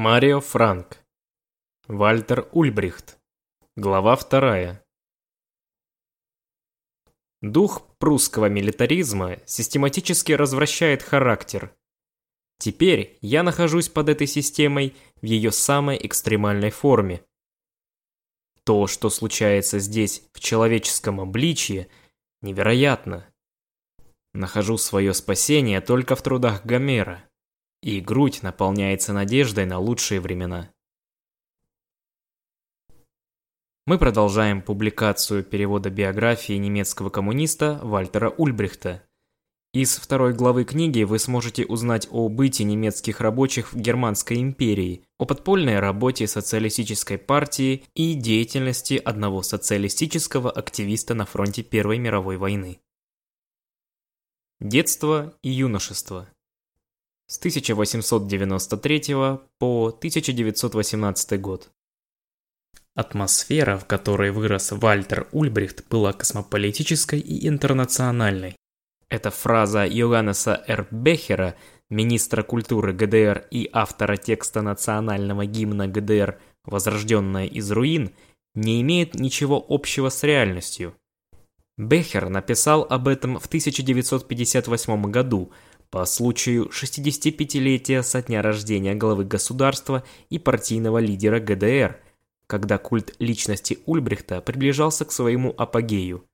Марио Франк. Вальтер Ульбрихт. Глава вторая. Дух прусского милитаризма систематически развращает характер. Теперь я нахожусь под этой системой в ее самой экстремальной форме. То, что случается здесь в человеческом обличье, невероятно. Нахожу свое спасение только в трудах Гомера и грудь наполняется надеждой на лучшие времена. Мы продолжаем публикацию перевода биографии немецкого коммуниста Вальтера Ульбрихта. Из второй главы книги вы сможете узнать о быте немецких рабочих в Германской империи, о подпольной работе социалистической партии и деятельности одного социалистического активиста на фронте Первой мировой войны. Детство и юношество с 1893 по 1918 год. Атмосфера, в которой вырос Вальтер Ульбрихт, была космополитической и интернациональной. Эта фраза Йоганнеса Р. Бехера, министра культуры ГДР и автора текста национального гимна ГДР «Возрожденная из руин», не имеет ничего общего с реальностью. Бехер написал об этом в 1958 году – по случаю 65-летия со дня рождения главы государства и партийного лидера ГДР, когда культ личности Ульбрихта приближался к своему апогею.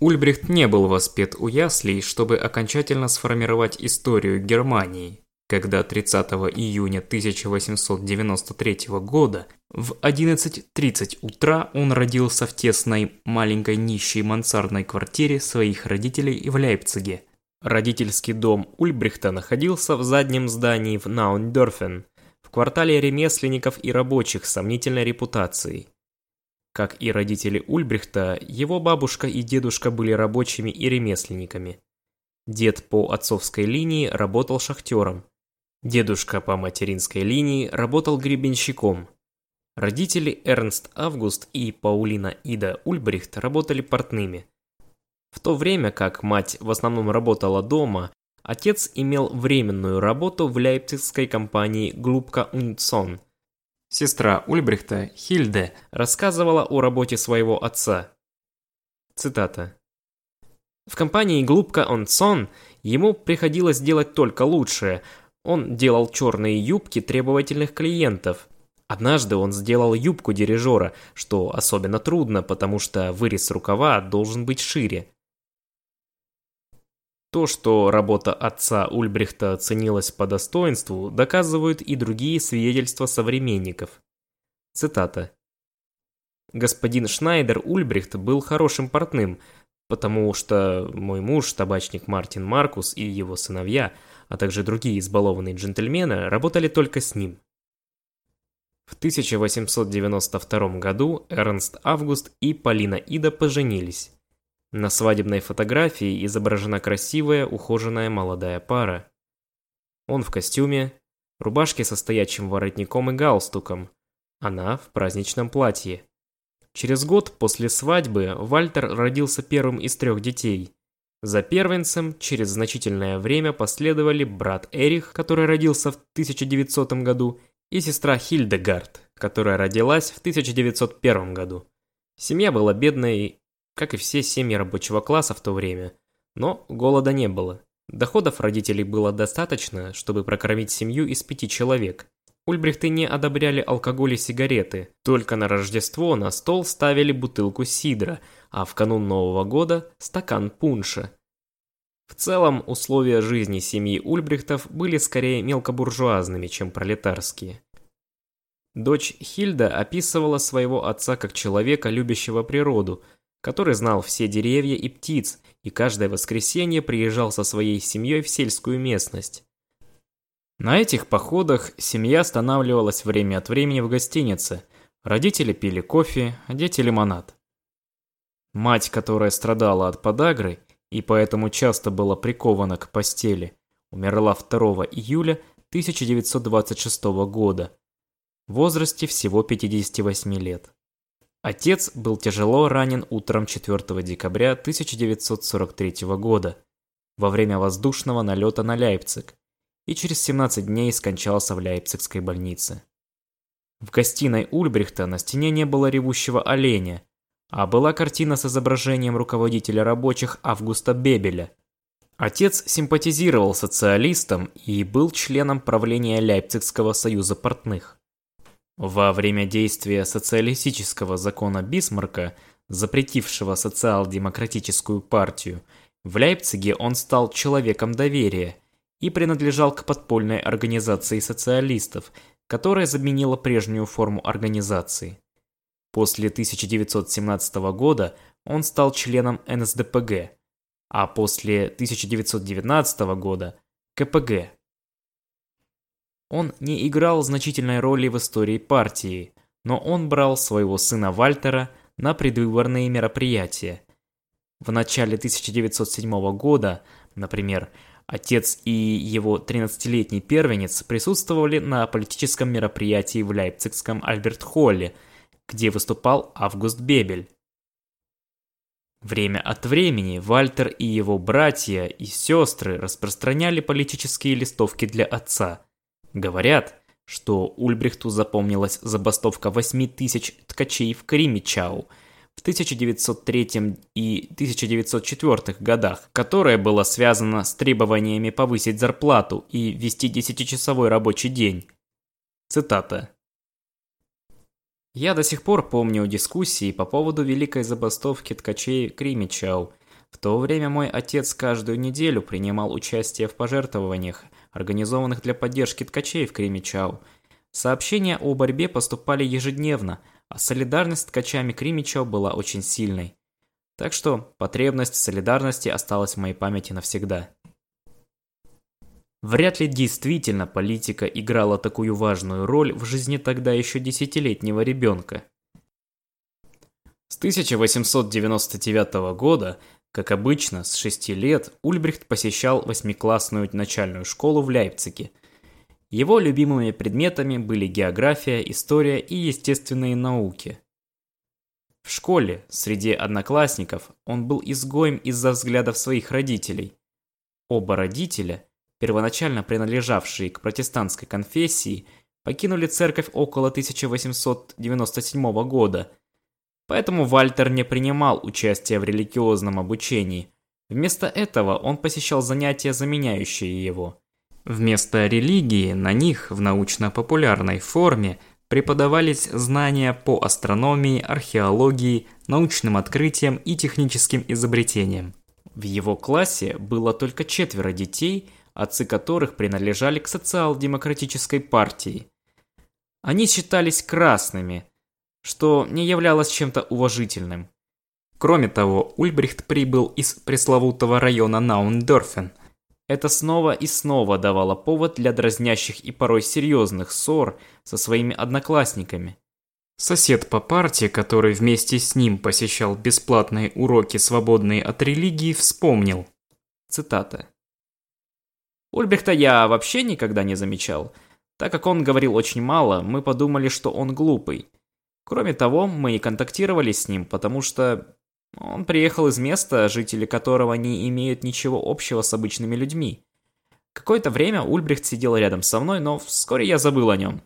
Ульбрихт не был воспет у яслей, чтобы окончательно сформировать историю Германии, когда 30 июня 1893 года в 11.30 утра он родился в тесной маленькой нищей мансардной квартире своих родителей в Лейпциге – Родительский дом Ульбрихта находился в заднем здании в Наундорфен, в квартале ремесленников и рабочих с сомнительной репутацией. Как и родители Ульбрихта, его бабушка и дедушка были рабочими и ремесленниками. Дед по отцовской линии работал шахтером. Дедушка по материнской линии работал гребенщиком. Родители Эрнст Август и Паулина Ида Ульбрихт работали портными – в то время как мать в основном работала дома, отец имел временную работу в лейпцигской компании Глубка Унцон. Сестра Ульбрихта, Хильде, рассказывала о работе своего отца. Цитата. В компании Глубка Унцон ему приходилось делать только лучшее. Он делал черные юбки требовательных клиентов. Однажды он сделал юбку дирижера, что особенно трудно, потому что вырез рукава должен быть шире. То, что работа отца Ульбрихта ценилась по достоинству, доказывают и другие свидетельства современников. Цитата. «Господин Шнайдер Ульбрихт был хорошим портным, потому что мой муж, табачник Мартин Маркус и его сыновья, а также другие избалованные джентльмены, работали только с ним». В 1892 году Эрнст Август и Полина Ида поженились. На свадебной фотографии изображена красивая, ухоженная молодая пара. Он в костюме, рубашке со стоячим воротником и галстуком, она в праздничном платье. Через год после свадьбы Вальтер родился первым из трех детей. За первенцем через значительное время последовали брат Эрих, который родился в 1900 году, и сестра Хильдегард, которая родилась в 1901 году. Семья была бедной как и все семьи рабочего класса в то время. Но голода не было. Доходов родителей было достаточно, чтобы прокормить семью из пяти человек. Ульбрихты не одобряли алкоголь и сигареты. Только на Рождество на стол ставили бутылку сидра, а в канун Нового года – стакан пунша. В целом, условия жизни семьи Ульбрихтов были скорее мелкобуржуазными, чем пролетарские. Дочь Хильда описывала своего отца как человека, любящего природу – который знал все деревья и птиц, и каждое воскресенье приезжал со своей семьей в сельскую местность. На этих походах семья останавливалась время от времени в гостинице. Родители пили кофе, а дети лимонад. Мать, которая страдала от подагры и поэтому часто была прикована к постели, умерла 2 июля 1926 года в возрасте всего 58 лет. Отец был тяжело ранен утром 4 декабря 1943 года во время воздушного налета на Лейпциг и через 17 дней скончался в Лейпцигской больнице. В гостиной Ульбрихта на стене не было ревущего оленя, а была картина с изображением руководителя рабочих Августа Бебеля. Отец симпатизировал социалистам и был членом правления Лейпцигского союза портных. Во время действия социалистического закона Бисмарка, запретившего социал-демократическую партию, в Лейпциге он стал человеком доверия и принадлежал к подпольной организации социалистов, которая заменила прежнюю форму организации. После 1917 года он стал членом НСДПГ, а после 1919 года – КПГ. Он не играл значительной роли в истории партии, но он брал своего сына Вальтера на предвыборные мероприятия. В начале 1907 года, например, отец и его 13-летний первенец присутствовали на политическом мероприятии в Лейпцигском Альберт-Холле – где выступал Август Бебель. Время от времени Вальтер и его братья и сестры распространяли политические листовки для отца. Говорят, что Ульбрихту запомнилась забастовка 8 тысяч ткачей в Кримичау в 1903 и 1904 годах, которая была связана с требованиями повысить зарплату и ввести 10-часовой рабочий день. Цитата. Я до сих пор помню дискуссии по поводу великой забастовки ткачей Кримичау. В то время мой отец каждую неделю принимал участие в пожертвованиях, организованных для поддержки ткачей в Кримичау. Сообщения о борьбе поступали ежедневно, а солидарность с ткачами Кримичау была очень сильной. Так что потребность в солидарности осталась в моей памяти навсегда. Вряд ли действительно политика играла такую важную роль в жизни тогда еще десятилетнего ребенка. С 1899 года, как обычно, с 6 лет Ульбрихт посещал восьмиклассную начальную школу в Лейпциге. Его любимыми предметами были география, история и естественные науки. В школе, среди одноклассников, он был изгоем из-за взглядов своих родителей. Оба родителя – первоначально принадлежавшие к протестантской конфессии, покинули церковь около 1897 года. Поэтому Вальтер не принимал участия в религиозном обучении. Вместо этого он посещал занятия, заменяющие его. Вместо религии на них в научно-популярной форме преподавались знания по астрономии, археологии, научным открытиям и техническим изобретениям. В его классе было только четверо детей – отцы которых принадлежали к социал-демократической партии. Они считались красными, что не являлось чем-то уважительным. Кроме того, Ульбрихт прибыл из пресловутого района Наундорфен. Это снова и снова давало повод для дразнящих и порой серьезных ссор со своими одноклассниками. Сосед по парте, который вместе с ним посещал бесплатные уроки, свободные от религии, вспомнил. Цитата. Ульбрихта я вообще никогда не замечал. Так как он говорил очень мало, мы подумали, что он глупый. Кроме того, мы и контактировали с ним, потому что он приехал из места, жители которого не имеют ничего общего с обычными людьми. Какое-то время Ульбрихт сидел рядом со мной, но вскоре я забыл о нем.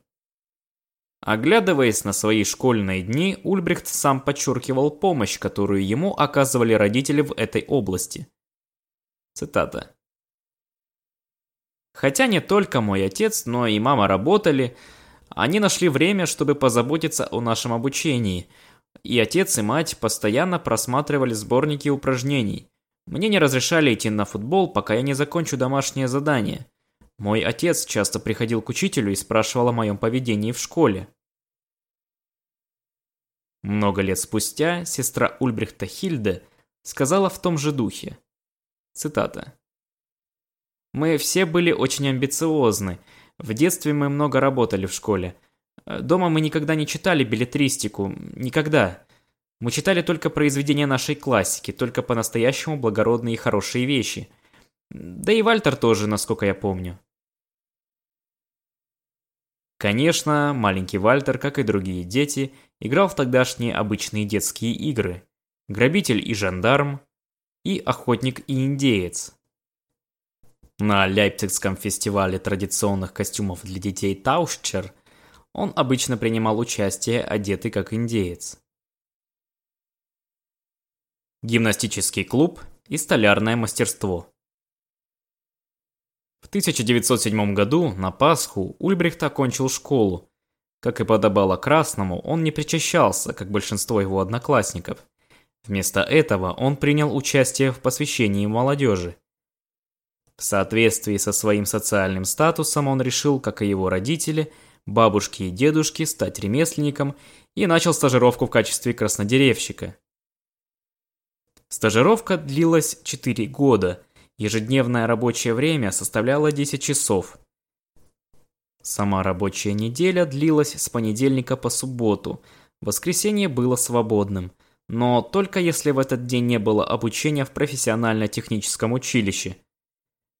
Оглядываясь на свои школьные дни, Ульбрихт сам подчеркивал помощь, которую ему оказывали родители в этой области. Цитата. Хотя не только мой отец, но и мама работали, они нашли время, чтобы позаботиться о нашем обучении. И отец и мать постоянно просматривали сборники упражнений. Мне не разрешали идти на футбол, пока я не закончу домашнее задание. Мой отец часто приходил к учителю и спрашивал о моем поведении в школе. Много лет спустя сестра Ульбрихта Хильде сказала в том же духе. Цитата. Мы все были очень амбициозны. В детстве мы много работали в школе. Дома мы никогда не читали билетристику. Никогда. Мы читали только произведения нашей классики, только по-настоящему благородные и хорошие вещи. Да и Вальтер тоже, насколько я помню. Конечно, маленький Вальтер, как и другие дети, играл в тогдашние обычные детские игры. Грабитель и жандарм, и охотник и индеец. На Лейпцигском фестивале традиционных костюмов для детей Таушчер он обычно принимал участие, одетый как индеец. Гимнастический клуб и столярное мастерство. В 1907 году на Пасху Ульбрихт окончил школу. Как и подобало Красному, он не причащался, как большинство его одноклассников. Вместо этого он принял участие в посвящении молодежи. В соответствии со своим социальным статусом он решил, как и его родители, бабушки и дедушки, стать ремесленником и начал стажировку в качестве краснодеревщика. Стажировка длилась 4 года, ежедневное рабочее время составляло 10 часов. Сама рабочая неделя длилась с понедельника по субботу, воскресенье было свободным, но только если в этот день не было обучения в профессионально-техническом училище.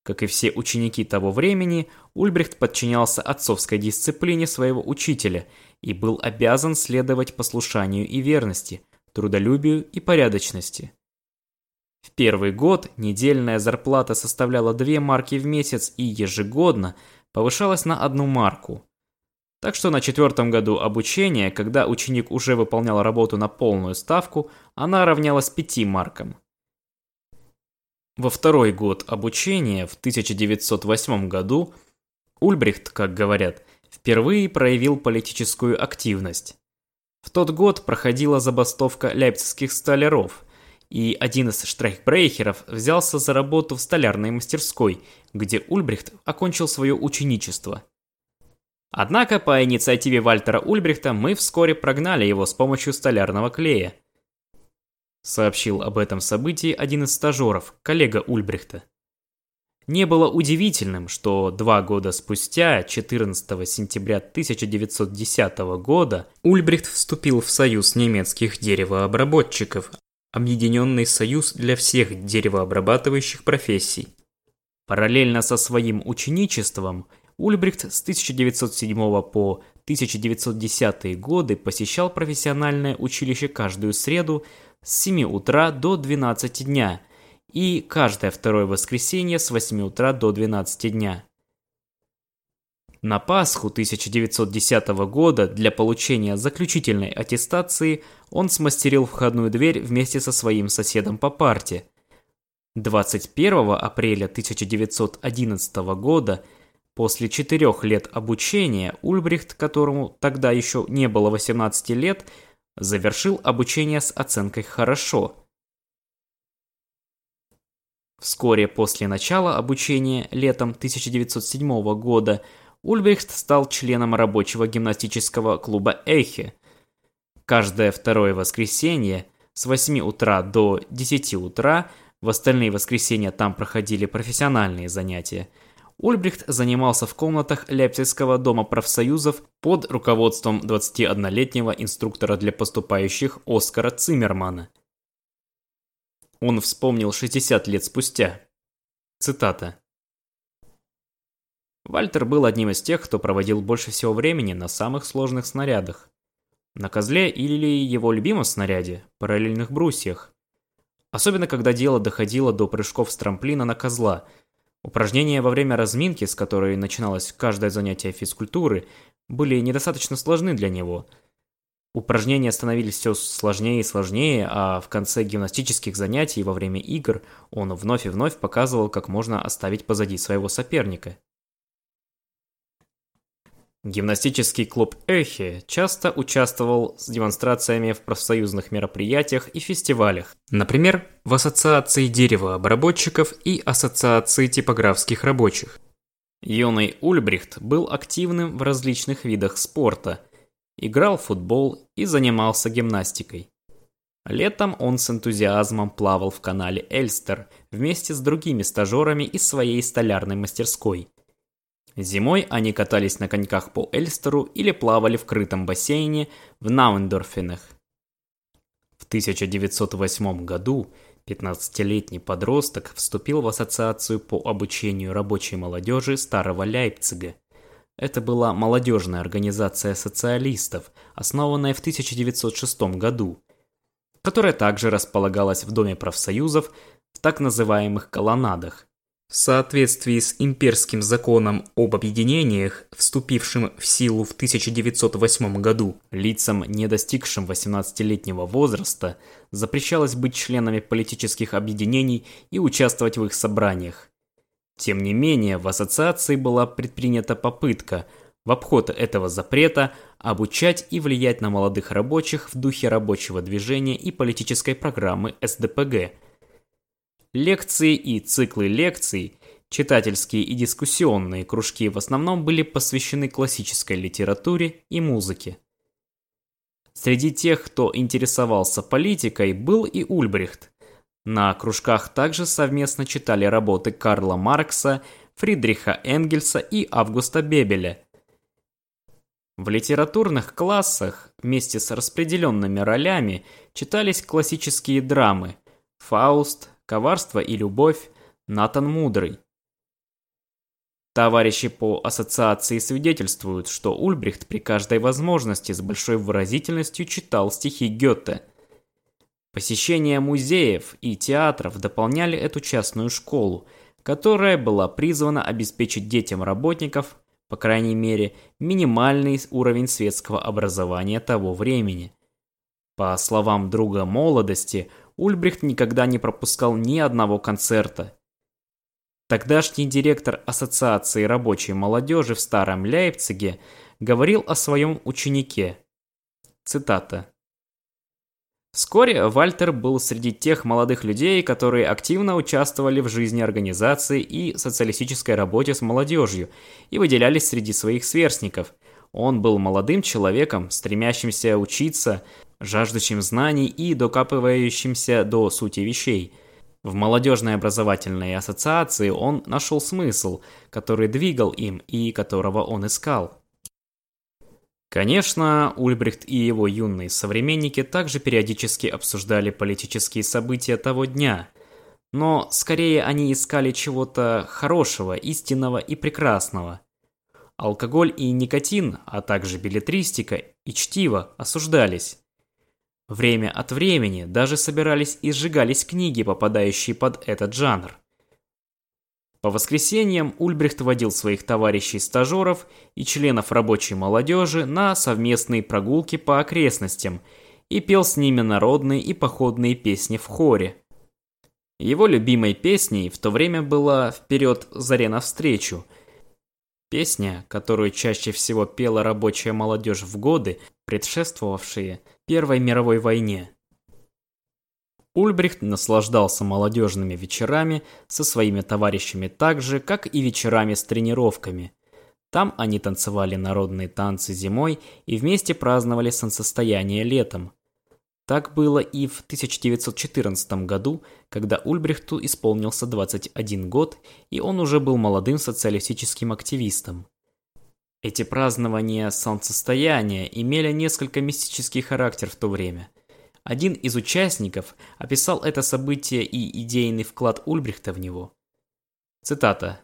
Как и все ученики того времени, Ульбрихт подчинялся отцовской дисциплине своего учителя и был обязан следовать послушанию и верности, трудолюбию и порядочности. В первый год недельная зарплата составляла 2 марки в месяц и ежегодно повышалась на одну марку. Так что на четвертом году обучения, когда ученик уже выполнял работу на полную ставку, она равнялась 5 маркам. Во второй год обучения, в 1908 году, Ульбрихт, как говорят, впервые проявил политическую активность. В тот год проходила забастовка лейпцигских столяров – и один из штрейхбрейхеров взялся за работу в столярной мастерской, где Ульбрихт окончил свое ученичество. Однако по инициативе Вальтера Ульбрихта мы вскоре прогнали его с помощью столярного клея. Сообщил об этом событии один из стажеров, коллега Ульбрихта. Не было удивительным, что два года спустя, 14 сентября 1910 года, Ульбрихт вступил в союз немецких деревообработчиков, Объединенный союз для всех деревообрабатывающих профессий. Параллельно со своим ученичеством Ульбрихт с 1907 по 1910 годы посещал профессиональное училище каждую среду с 7 утра до 12 дня и каждое второе воскресенье с 8 утра до 12 дня. На Пасху 1910 года для получения заключительной аттестации он смастерил входную дверь вместе со своим соседом по парте. 21 апреля 1911 года, после четырех лет обучения, Ульбрихт, которому тогда еще не было 18 лет, завершил обучение с оценкой «хорошо». Вскоре после начала обучения, летом 1907 года, Ульбрихт стал членом рабочего гимнастического клуба «Эхе». Каждое второе воскресенье с 8 утра до 10 утра, в остальные воскресенья там проходили профессиональные занятия, Ульбрихт занимался в комнатах Лейпцигского дома профсоюзов под руководством 21-летнего инструктора для поступающих Оскара Циммермана. Он вспомнил 60 лет спустя. Цитата. Вальтер был одним из тех, кто проводил больше всего времени на самых сложных снарядах. На козле или его любимом снаряде, параллельных брусьях. Особенно, когда дело доходило до прыжков с трамплина на козла. Упражнения во время разминки, с которой начиналось каждое занятие физкультуры, были недостаточно сложны для него. Упражнения становились все сложнее и сложнее, а в конце гимнастических занятий во время игр он вновь и вновь показывал, как можно оставить позади своего соперника. Гимнастический клуб «Эхи» часто участвовал с демонстрациями в профсоюзных мероприятиях и фестивалях. Например, в Ассоциации деревообработчиков и Ассоциации типографских рабочих. Юный Ульбрихт был активным в различных видах спорта, играл в футбол и занимался гимнастикой. Летом он с энтузиазмом плавал в канале Эльстер вместе с другими стажерами из своей столярной мастерской – Зимой они катались на коньках по Эльстеру или плавали в крытом бассейне в Науендорфенах. В 1908 году 15-летний подросток вступил в ассоциацию по обучению рабочей молодежи Старого Лейпцига. Это была молодежная организация социалистов, основанная в 1906 году, которая также располагалась в Доме профсоюзов в так называемых колоннадах, В соответствии с имперским законом об объединениях, вступившим в силу в 1908 году, лицам, не достигшим 18-летнего возраста, запрещалось быть членами политических объединений и участвовать в их собраниях. Тем не менее, в ассоциации была предпринята попытка в обход этого запрета обучать и влиять на молодых рабочих в духе рабочего движения и политической программы СДПГ – Лекции и циклы лекций, читательские и дискуссионные кружки в основном были посвящены классической литературе и музыке. Среди тех, кто интересовался политикой, был и Ульбрихт. На кружках также совместно читали работы Карла Маркса, Фридриха Энгельса и Августа Бебеля. В литературных классах вместе с распределенными ролями читались классические драмы «Фауст», Коварство и любовь, Натан Мудрый. Товарищи по ассоциации свидетельствуют, что Ульбрихт при каждой возможности с большой выразительностью читал стихи Гёте. Посещение музеев и театров дополняли эту частную школу, которая была призвана обеспечить детям работников, по крайней мере, минимальный уровень светского образования того времени. По словам друга молодости, Ульбрихт никогда не пропускал ни одного концерта. Тогдашний директор Ассоциации рабочей молодежи в Старом Лейпциге говорил о своем ученике. Цитата. Вскоре Вальтер был среди тех молодых людей, которые активно участвовали в жизни организации и социалистической работе с молодежью и выделялись среди своих сверстников. Он был молодым человеком, стремящимся учиться, жаждущим знаний и докапывающимся до сути вещей. В молодежной образовательной ассоциации он нашел смысл, который двигал им и которого он искал. Конечно, Ульбрихт и его юные современники также периодически обсуждали политические события того дня, но скорее они искали чего-то хорошего, истинного и прекрасного. Алкоголь и никотин, а также билетристика и чтиво осуждались. Время от времени даже собирались и сжигались книги, попадающие под этот жанр. По воскресеньям Ульбрихт водил своих товарищей-стажеров и членов рабочей молодежи на совместные прогулки по окрестностям и пел с ними народные и походные песни в хоре. Его любимой песней в то время была «Вперед, заре навстречу», Песня, которую чаще всего пела рабочая молодежь в годы, предшествовавшие Первой мировой войне. Ульбрихт наслаждался молодежными вечерами со своими товарищами так же, как и вечерами с тренировками. Там они танцевали народные танцы зимой и вместе праздновали солнцестояние летом. Так было и в 1914 году, когда Ульбрихту исполнился 21 год, и он уже был молодым социалистическим активистом. Эти празднования солнцестояния имели несколько мистический характер в то время. Один из участников описал это событие и идейный вклад Ульбрихта в него. Цитата.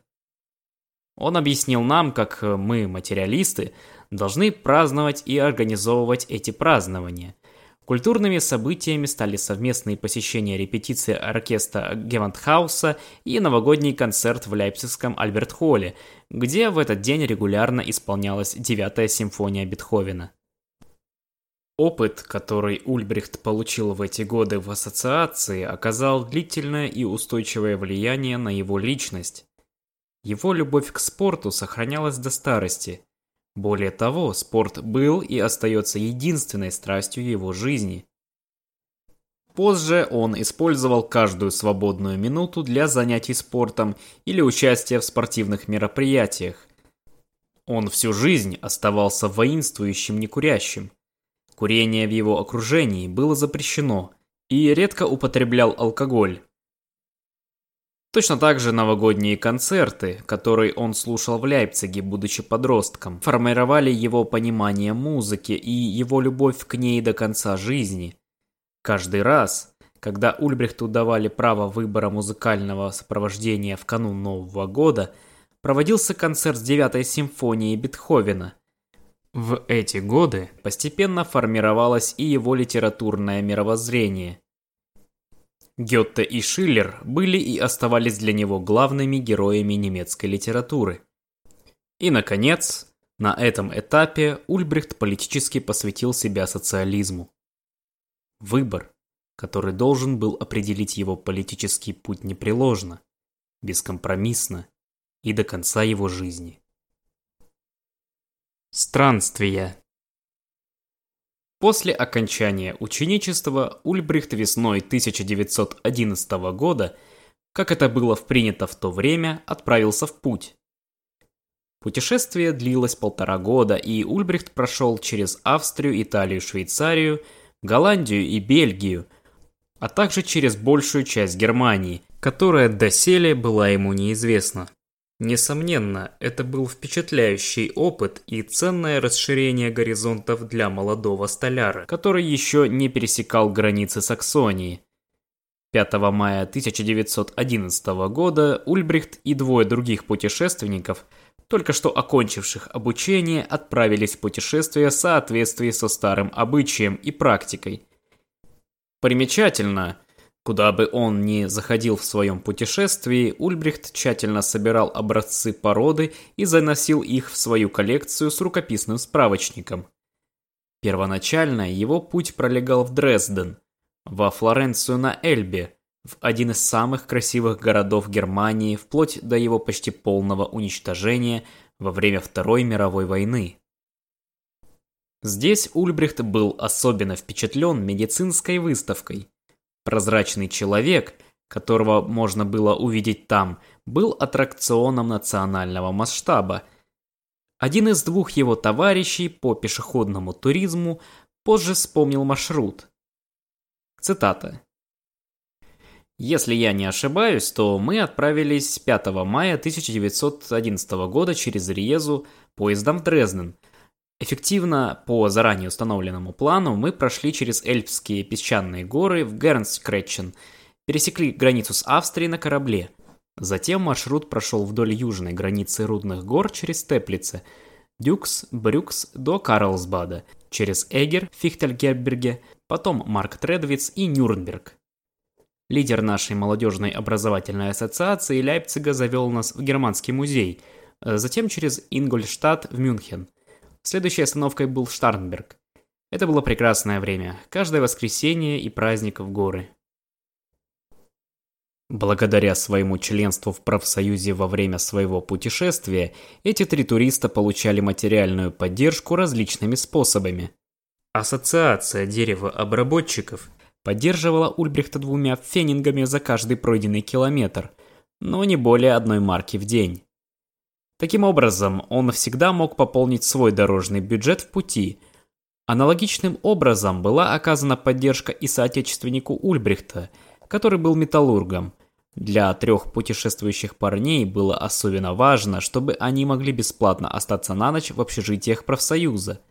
Он объяснил нам, как мы, материалисты, должны праздновать и организовывать эти празднования – Культурными событиями стали совместные посещения репетиции оркестра Гевантхауса и новогодний концерт в Лейпцигском Альберт-Холле, где в этот день регулярно исполнялась девятая симфония Бетховена. Опыт, который Ульбрихт получил в эти годы в ассоциации, оказал длительное и устойчивое влияние на его личность. Его любовь к спорту сохранялась до старости – более того, спорт был и остается единственной страстью его жизни. Позже он использовал каждую свободную минуту для занятий спортом или участия в спортивных мероприятиях. Он всю жизнь оставался воинствующим некурящим. Курение в его окружении было запрещено и редко употреблял алкоголь. Точно так же новогодние концерты, которые он слушал в Лейпциге, будучи подростком, формировали его понимание музыки и его любовь к ней до конца жизни. Каждый раз, когда Ульбрихту давали право выбора музыкального сопровождения в канун Нового года, проводился концерт с девятой симфонией Бетховена. В эти годы постепенно формировалось и его литературное мировоззрение. Гетте и Шиллер были и оставались для него главными героями немецкой литературы. И, наконец, на этом этапе Ульбрихт политически посвятил себя социализму. Выбор, который должен был определить его политический путь непреложно, бескомпромиссно и до конца его жизни. Странствия После окончания ученичества Ульбрихт весной 1911 года, как это было принято в то время, отправился в путь. Путешествие длилось полтора года, и Ульбрихт прошел через Австрию, Италию, Швейцарию, Голландию и Бельгию, а также через большую часть Германии, которая доселе была ему неизвестна. Несомненно, это был впечатляющий опыт и ценное расширение горизонтов для молодого столяра, который еще не пересекал границы Саксонии. 5 мая 1911 года Ульбрихт и двое других путешественников, только что окончивших обучение, отправились в путешествие в соответствии со старым обычаем и практикой. Примечательно, Куда бы он ни заходил в своем путешествии, Ульбрихт тщательно собирал образцы породы и заносил их в свою коллекцию с рукописным справочником. Первоначально его путь пролегал в Дрезден, во Флоренцию на Эльбе, в один из самых красивых городов Германии, вплоть до его почти полного уничтожения во время Второй мировой войны. Здесь Ульбрихт был особенно впечатлен медицинской выставкой – Прозрачный человек, которого можно было увидеть там, был аттракционом национального масштаба. Один из двух его товарищей по пешеходному туризму позже вспомнил маршрут. Цитата. Если я не ошибаюсь, то мы отправились 5 мая 1911 года через Риезу поездом в Дрезден – Эффективно по заранее установленному плану мы прошли через Эльпские песчаные горы в Гернскретчен, пересекли границу с Австрией на корабле. Затем маршрут прошел вдоль южной границы Рудных гор через Теплице, Дюкс, Брюкс до Карлсбада, через Эгер, Фихтельгерберге, потом Марк Тредвиц и Нюрнберг. Лидер нашей молодежной образовательной ассоциации Лейпцига завел нас в Германский музей, затем через Ингольштадт в Мюнхен – Следующей остановкой был Штарнберг. Это было прекрасное время, каждое воскресенье и праздник в горы. Благодаря своему членству в профсоюзе во время своего путешествия, эти три туриста получали материальную поддержку различными способами. Ассоциация деревообработчиков поддерживала Ульбрихта двумя фенингами за каждый пройденный километр, но не более одной марки в день. Таким образом, он всегда мог пополнить свой дорожный бюджет в пути. Аналогичным образом была оказана поддержка и соотечественнику Ульбрихта, который был металлургом. Для трех путешествующих парней было особенно важно, чтобы они могли бесплатно остаться на ночь в общежитиях профсоюза.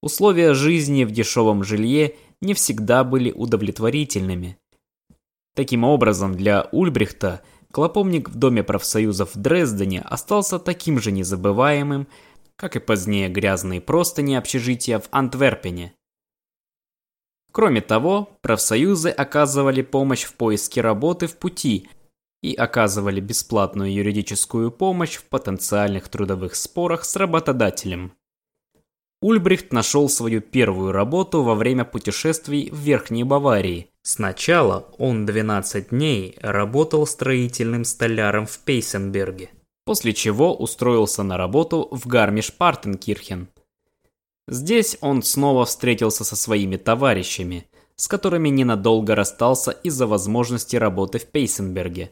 Условия жизни в дешевом жилье не всегда были удовлетворительными. Таким образом, для Ульбрихта – Клопомник в Доме профсоюзов в Дрездене остался таким же незабываемым, как и позднее грязные простыни общежития в Антверпене. Кроме того, профсоюзы оказывали помощь в поиске работы в пути и оказывали бесплатную юридическую помощь в потенциальных трудовых спорах с работодателем. Ульбрихт нашел свою первую работу во время путешествий в Верхней Баварии. Сначала он 12 дней работал строительным столяром в Пейсенберге, после чего устроился на работу в Гармиш-Партенкирхене. Здесь он снова встретился со своими товарищами, с которыми ненадолго расстался из-за возможности работы в Пейсенберге.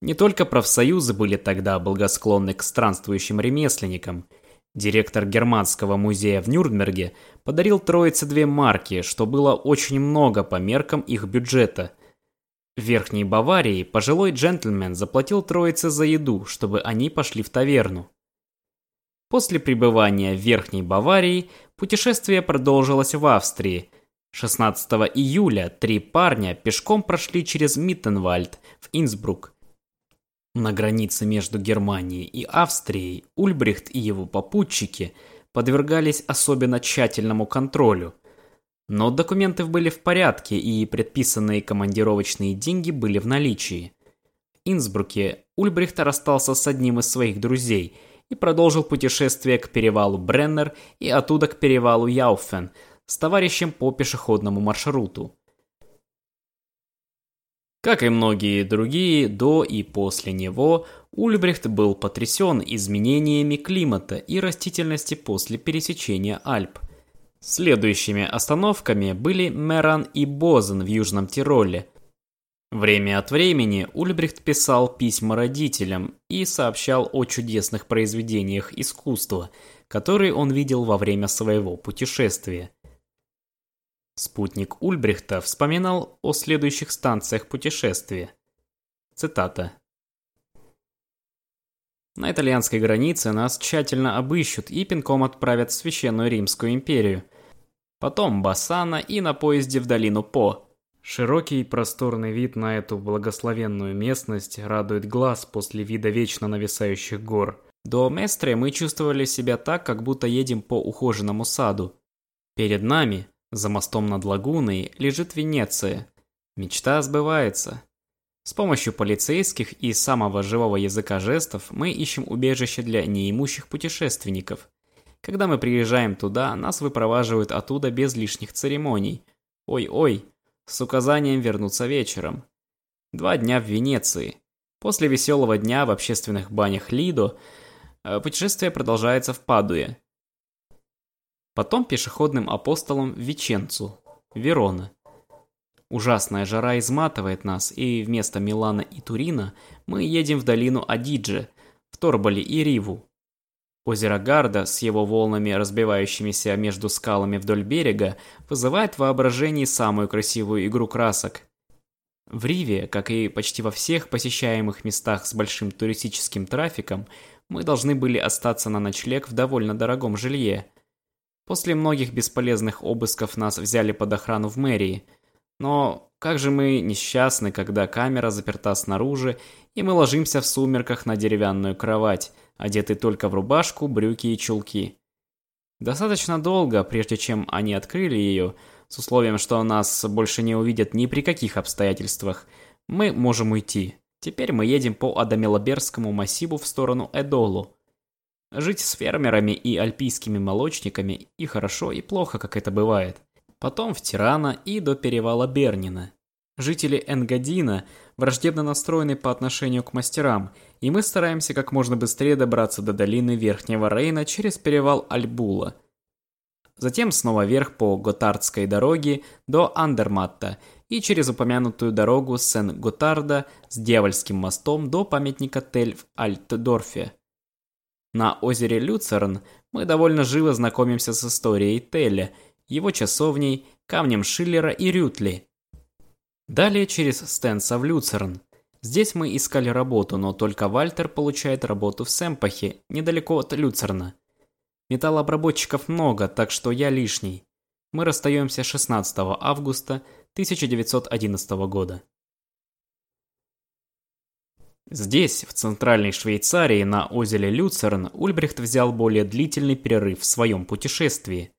Не только профсоюзы были тогда благосклонны к странствующим ремесленникам – Директор Германского музея в Нюрнберге подарил троице две марки, что было очень много по меркам их бюджета. В Верхней Баварии пожилой джентльмен заплатил троице за еду, чтобы они пошли в таверну. После пребывания в Верхней Баварии путешествие продолжилось в Австрии. 16 июля три парня пешком прошли через Миттенвальд в Инсбрук, на границе между Германией и Австрией Ульбрихт и его попутчики подвергались особенно тщательному контролю. Но документы были в порядке, и предписанные командировочные деньги были в наличии. В Инсбруке Ульбрихт расстался с одним из своих друзей и продолжил путешествие к перевалу Бреннер и оттуда к перевалу Яуфен с товарищем по пешеходному маршруту. Как и многие другие, до и после него, Ульбрихт был потрясен изменениями климата и растительности после пересечения Альп. Следующими остановками были Меран и Бозен в Южном Тироле. Время от времени Ульбрихт писал письма родителям и сообщал о чудесных произведениях искусства, которые он видел во время своего путешествия. Спутник Ульбрихта вспоминал о следующих станциях путешествия. Цитата. На итальянской границе нас тщательно обыщут и пинком отправят в Священную Римскую империю. Потом Бассана и на поезде в долину По. Широкий и просторный вид на эту благословенную местность радует глаз после вида вечно нависающих гор. До Местре мы чувствовали себя так, как будто едем по ухоженному саду. Перед нами, за мостом над лагуной, лежит Венеция. Мечта сбывается. С помощью полицейских и самого живого языка жестов мы ищем убежище для неимущих путешественников. Когда мы приезжаем туда, нас выпроваживают оттуда без лишних церемоний. Ой-ой, с указанием вернуться вечером. Два дня в Венеции. После веселого дня в общественных банях Лидо э, путешествие продолжается в Падуе. Потом пешеходным апостолом в Верона. Ужасная жара изматывает нас, и вместо Милана и Турина мы едем в долину Адидже, в Торболи и Риву. Озеро Гарда с его волнами, разбивающимися между скалами вдоль берега, вызывает в воображении самую красивую игру красок. В Риве, как и почти во всех посещаемых местах с большим туристическим трафиком, мы должны были остаться на ночлег в довольно дорогом жилье. После многих бесполезных обысков нас взяли под охрану в мэрии – но как же мы несчастны, когда камера заперта снаружи, и мы ложимся в сумерках на деревянную кровать, одетый только в рубашку, брюки и чулки. Достаточно долго, прежде чем они открыли ее, с условием, что нас больше не увидят ни при каких обстоятельствах, мы можем уйти. Теперь мы едем по Адамелоберскому массиву в сторону Эдолу. Жить с фермерами и альпийскими молочниками и хорошо, и плохо, как это бывает потом в Тирана и до перевала Бернина. Жители Энгадина враждебно настроены по отношению к мастерам, и мы стараемся как можно быстрее добраться до долины Верхнего Рейна через перевал Альбула. Затем снова вверх по Готардской дороге до Андерматта и через упомянутую дорогу Сен-Готарда с Дьявольским мостом до памятника Тель в Альтдорфе. На озере Люцерн мы довольно живо знакомимся с историей Теля – его часовней, камнем Шиллера и Рютли. Далее через Стенса в Люцерн. Здесь мы искали работу, но только Вальтер получает работу в Семпахе, недалеко от Люцерна. Металлообработчиков много, так что я лишний. Мы расстаемся 16 августа 1911 года. Здесь, в центральной Швейцарии, на озере Люцерн, Ульбрихт взял более длительный перерыв в своем путешествии.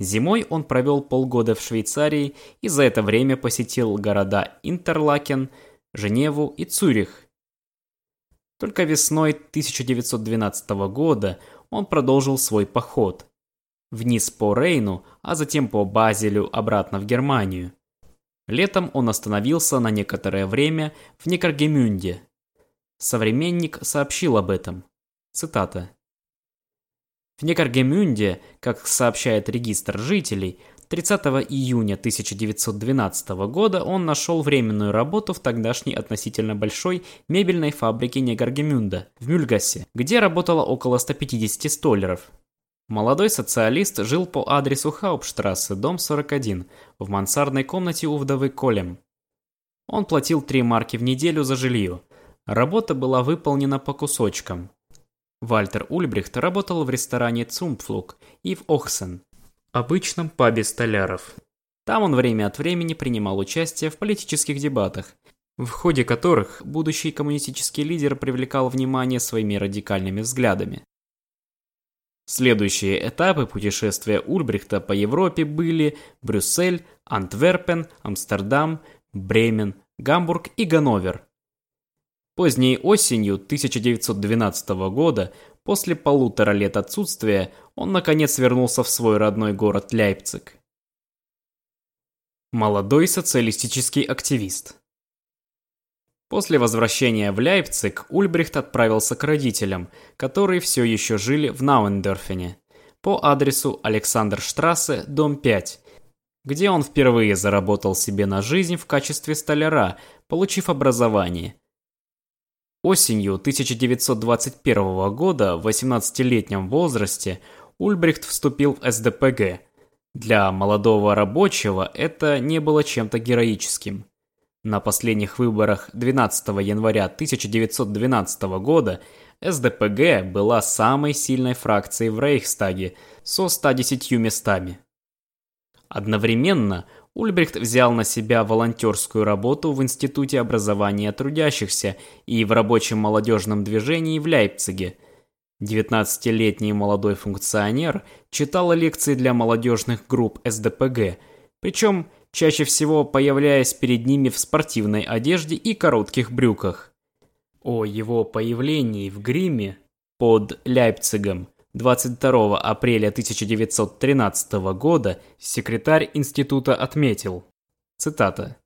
Зимой он провел полгода в Швейцарии и за это время посетил города Интерлакен, Женеву и Цюрих. Только весной 1912 года он продолжил свой поход. Вниз по Рейну, а затем по Базелю обратно в Германию. Летом он остановился на некоторое время в Некаргемюнде. Современник сообщил об этом. Цитата. В Некаргемюнде, как сообщает регистр жителей, 30 июня 1912 года он нашел временную работу в тогдашней относительно большой мебельной фабрике Негаргемюнда в Мюльгасе, где работало около 150 столеров. Молодой социалист жил по адресу Хаупштрассе, дом 41, в мансардной комнате у вдовы Колем. Он платил 3 марки в неделю за жилье. Работа была выполнена по кусочкам. Вальтер Ульбрихт работал в ресторане Цумпфлуг и в Охсен, обычном пабе столяров. Там он время от времени принимал участие в политических дебатах, в ходе которых будущий коммунистический лидер привлекал внимание своими радикальными взглядами. Следующие этапы путешествия Ульбрихта по Европе были Брюссель, Антверпен, Амстердам, Бремен, Гамбург и Ганновер. Поздней осенью 1912 года, после полутора лет отсутствия, он наконец вернулся в свой родной город Лейпциг. Молодой социалистический активист После возвращения в Лейпциг Ульбрихт отправился к родителям, которые все еще жили в Науендорфене, по адресу Александрштрассе, дом 5, где он впервые заработал себе на жизнь в качестве столяра, получив образование. Осенью 1921 года в 18-летнем возрасте Ульбрихт вступил в СДПГ. Для молодого рабочего это не было чем-то героическим. На последних выборах 12 января 1912 года СДПГ была самой сильной фракцией в Рейхстаге со 110 местами. Одновременно Ульбрихт взял на себя волонтерскую работу в Институте образования трудящихся и в рабочем молодежном движении в Лейпциге. 19-летний молодой функционер читал лекции для молодежных групп СДПГ, причем чаще всего появляясь перед ними в спортивной одежде и коротких брюках. О его появлении в гриме под Лейпцигом 22 апреля 1913 года секретарь института отметил, цитата,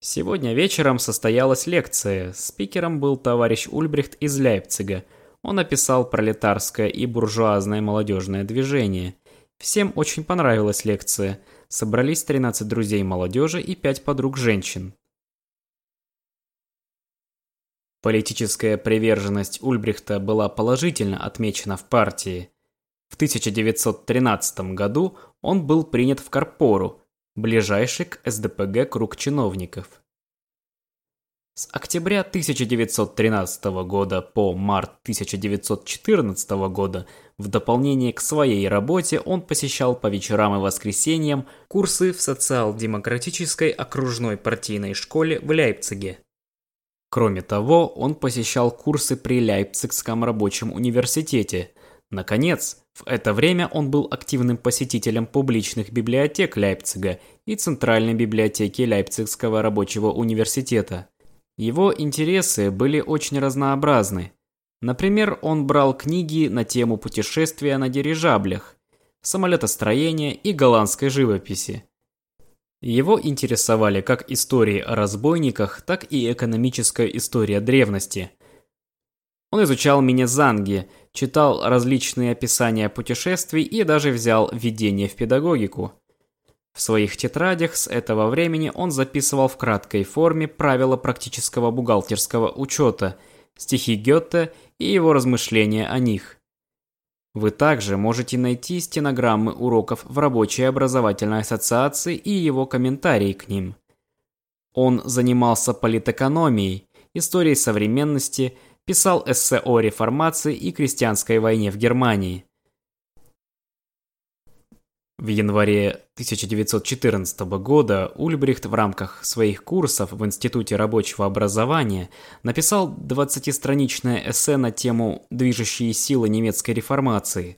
«Сегодня вечером состоялась лекция, спикером был товарищ Ульбрихт из Лейпцига. Он описал пролетарское и буржуазное молодежное движение. Всем очень понравилась лекция. Собрались 13 друзей молодежи и 5 подруг женщин. Политическая приверженность Ульбрихта была положительно отмечена в партии. В 1913 году он был принят в Карпору, ближайший к СДПГ круг чиновников. С октября 1913 года по март 1914 года в дополнение к своей работе он посещал по вечерам и воскресеньям курсы в социал-демократической окружной партийной школе в Лейпциге. Кроме того, он посещал курсы при Лейпцигском рабочем университете. Наконец, в это время он был активным посетителем публичных библиотек Лейпцига и Центральной библиотеки Лейпцигского рабочего университета. Его интересы были очень разнообразны. Например, он брал книги на тему путешествия на дирижаблях, самолетостроения и голландской живописи. Его интересовали как истории о разбойниках, так и экономическая история древности. Он изучал Минезанги, читал различные описания путешествий и даже взял введение в педагогику. В своих тетрадях с этого времени он записывал в краткой форме правила практического бухгалтерского учета, стихи Гёте и его размышления о них. Вы также можете найти стенограммы уроков в рабочей образовательной ассоциации и его комментарии к ним. Он занимался политэкономией, историей современности, писал эссе о реформации и крестьянской войне в Германии. В январе 1914 года Ульбрихт в рамках своих курсов в Институте рабочего образования написал 20-страничное эссе на тему «Движущие силы немецкой реформации».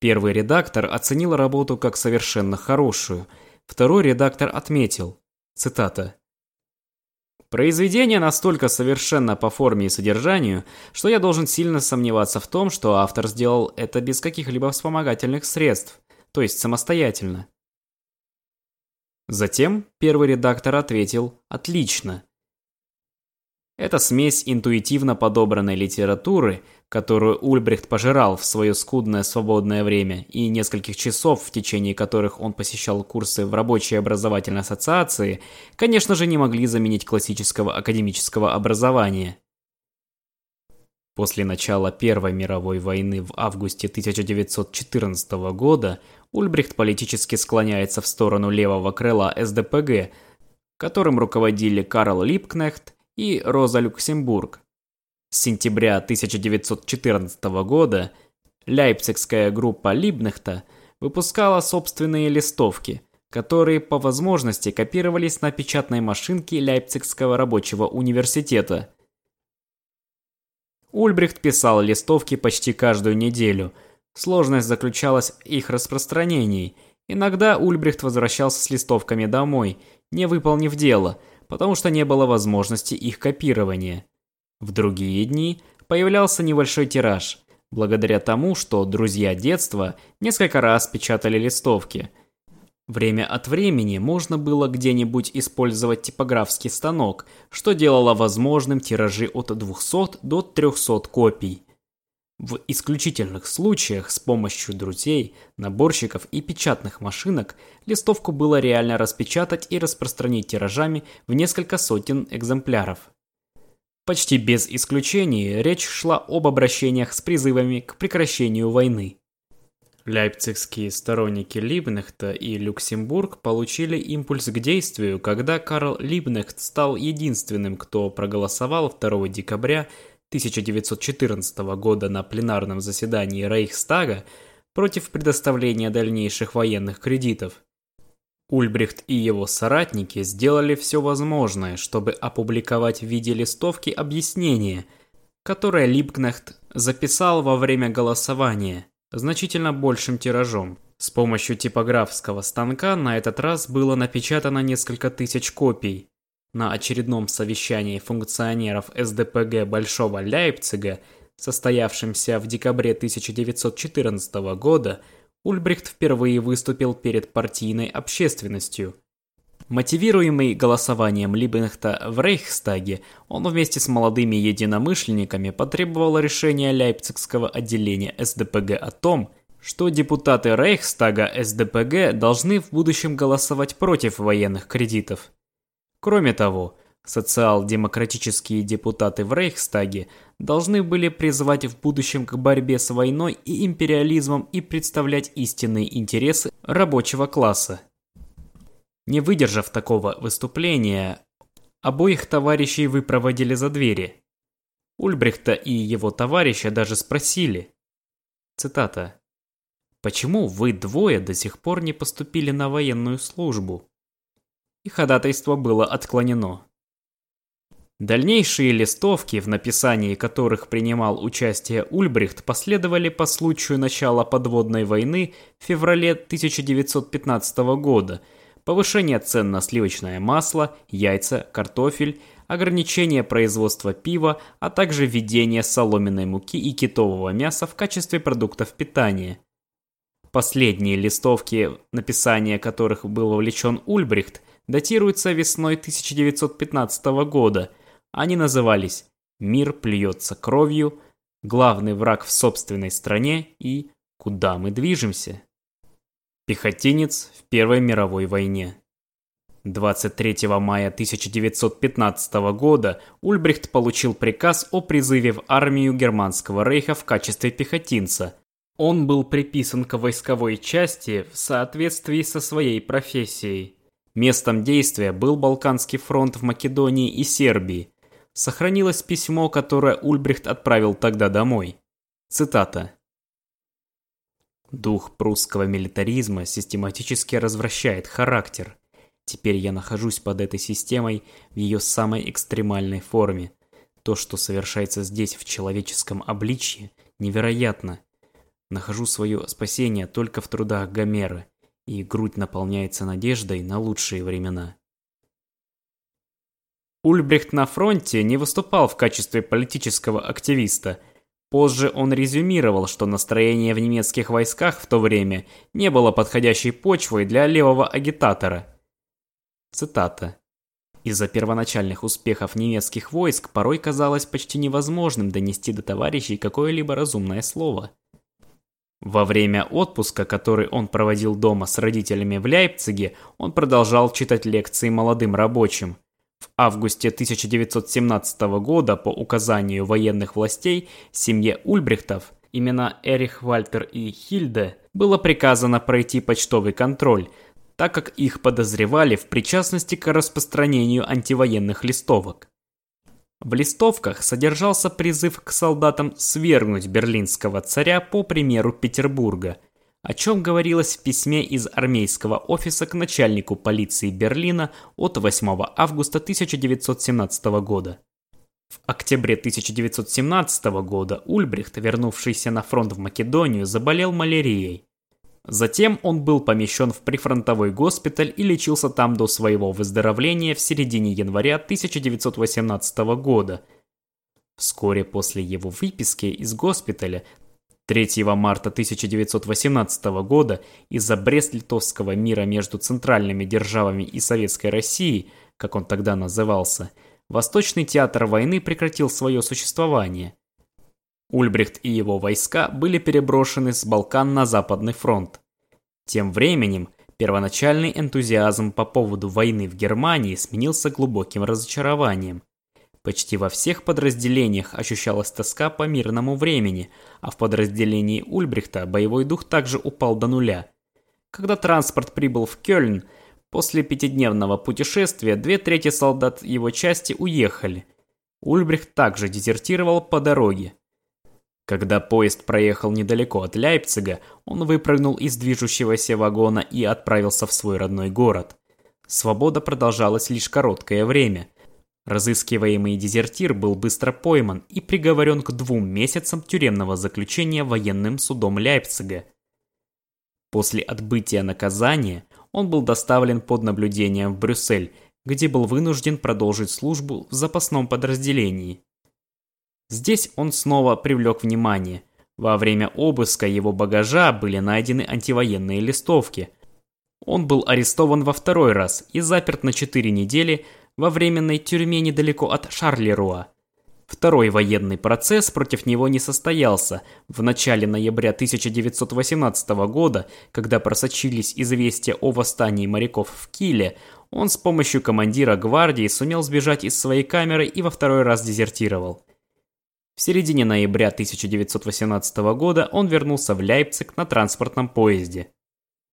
Первый редактор оценил работу как совершенно хорошую, второй редактор отметил, цитата, Произведение настолько совершенно по форме и содержанию, что я должен сильно сомневаться в том, что автор сделал это без каких-либо вспомогательных средств – то есть самостоятельно. Затем первый редактор ответил «Отлично». Это смесь интуитивно подобранной литературы, которую Ульбрихт пожирал в свое скудное свободное время, и нескольких часов, в течение которых он посещал курсы в рабочей образовательной ассоциации, конечно же не могли заменить классического академического образования. После начала Первой мировой войны в августе 1914 года Ульбрихт политически склоняется в сторону левого крыла СДПГ, которым руководили Карл Липкнехт и Роза Люксембург. С сентября 1914 года Лейпцигская группа Либнехта выпускала собственные листовки, которые по возможности копировались на печатной машинке Лейпцигского рабочего университета. Ульбрихт писал листовки почти каждую неделю – Сложность заключалась в их распространении. Иногда Ульбрихт возвращался с листовками домой, не выполнив дело, потому что не было возможности их копирования. В другие дни появлялся небольшой тираж, благодаря тому, что друзья детства несколько раз печатали листовки. Время от времени можно было где-нибудь использовать типографский станок, что делало возможным тиражи от 200 до 300 копий. В исключительных случаях с помощью друзей, наборщиков и печатных машинок листовку было реально распечатать и распространить тиражами в несколько сотен экземпляров. Почти без исключений речь шла об обращениях с призывами к прекращению войны. Лейпцигские сторонники Либнехта и Люксембург получили импульс к действию, когда Карл Либнехт стал единственным, кто проголосовал 2 декабря 1914 года на пленарном заседании Рейхстага против предоставления дальнейших военных кредитов. Ульбрихт и его соратники сделали все возможное, чтобы опубликовать в виде листовки объяснение, которое Липкнехт записал во время голосования, значительно большим тиражом. С помощью типографского станка на этот раз было напечатано несколько тысяч копий. На очередном совещании функционеров СДПГ Большого Лейпцига, состоявшемся в декабре 1914 года, Ульбрихт впервые выступил перед партийной общественностью. Мотивируемый голосованием Либенхта в Рейхстаге, он вместе с молодыми единомышленниками потребовал решения Лейпцигского отделения СДПГ о том, что депутаты Рейхстага СДПГ должны в будущем голосовать против военных кредитов. Кроме того, Социал-демократические депутаты в Рейхстаге должны были призвать в будущем к борьбе с войной и империализмом и представлять истинные интересы рабочего класса. Не выдержав такого выступления, обоих товарищей выпроводили за двери. Ульбрихта и его товарища даже спросили. Цитата. «Почему вы двое до сих пор не поступили на военную службу?» И ходатайство было отклонено. Дальнейшие листовки, в написании которых принимал участие Ульбрихт, последовали по случаю начала подводной войны в феврале 1915 года, повышение цен на сливочное масло, яйца, картофель, ограничение производства пива, а также введение соломенной муки и китового мяса в качестве продуктов питания. Последние листовки, написание которых был вовлечен Ульбрихт, датируются весной 1915 года – они назывались «Мир плюется кровью», «Главный враг в собственной стране» и «Куда мы движемся?». Пехотинец в Первой мировой войне. 23 мая 1915 года Ульбрихт получил приказ о призыве в армию Германского рейха в качестве пехотинца. Он был приписан к войсковой части в соответствии со своей профессией. Местом действия был Балканский фронт в Македонии и Сербии, сохранилось письмо, которое Ульбрихт отправил тогда домой. Цитата. «Дух прусского милитаризма систематически развращает характер. Теперь я нахожусь под этой системой в ее самой экстремальной форме. То, что совершается здесь в человеческом обличье, невероятно. Нахожу свое спасение только в трудах Гомера, и грудь наполняется надеждой на лучшие времена». Ульбрихт на фронте не выступал в качестве политического активиста. Позже он резюмировал, что настроение в немецких войсках в то время не было подходящей почвой для левого агитатора. Цитата. Из-за первоначальных успехов немецких войск порой казалось почти невозможным донести до товарищей какое-либо разумное слово. Во время отпуска, который он проводил дома с родителями в Лейпциге, он продолжал читать лекции молодым рабочим. В августе 1917 года по указанию военных властей семье Ульбрихтов, имена Эрих Вальтер и Хильде, было приказано пройти почтовый контроль, так как их подозревали в причастности к распространению антивоенных листовок. В листовках содержался призыв к солдатам свергнуть берлинского царя по примеру Петербурга – о чем говорилось в письме из армейского офиса к начальнику полиции Берлина от 8 августа 1917 года. В октябре 1917 года Ульбрихт, вернувшийся на фронт в Македонию, заболел малярией. Затем он был помещен в прифронтовой госпиталь и лечился там до своего выздоровления в середине января 1918 года. Вскоре после его выписки из госпиталя 3 марта 1918 года из-за Брест-Литовского мира между центральными державами и Советской Россией, как он тогда назывался, Восточный театр войны прекратил свое существование – Ульбрихт и его войска были переброшены с Балкан на Западный фронт. Тем временем, первоначальный энтузиазм по поводу войны в Германии сменился глубоким разочарованием. Почти во всех подразделениях ощущалась тоска по мирному времени, а в подразделении Ульбрихта боевой дух также упал до нуля. Когда транспорт прибыл в Кёльн, после пятидневного путешествия две трети солдат его части уехали. Ульбрихт также дезертировал по дороге. Когда поезд проехал недалеко от Лейпцига, он выпрыгнул из движущегося вагона и отправился в свой родной город. Свобода продолжалась лишь короткое время. Разыскиваемый дезертир был быстро пойман и приговорен к двум месяцам тюремного заключения военным судом Лейпцига. После отбытия наказания он был доставлен под наблюдением в Брюссель, где был вынужден продолжить службу в запасном подразделении. Здесь он снова привлек внимание. Во время обыска его багажа были найдены антивоенные листовки. Он был арестован во второй раз и заперт на 4 недели во временной тюрьме недалеко от Шарлеруа. Второй военный процесс против него не состоялся. В начале ноября 1918 года, когда просочились известия о восстании моряков в Киле, он с помощью командира гвардии сумел сбежать из своей камеры и во второй раз дезертировал. В середине ноября 1918 года он вернулся в Лейпциг на транспортном поезде.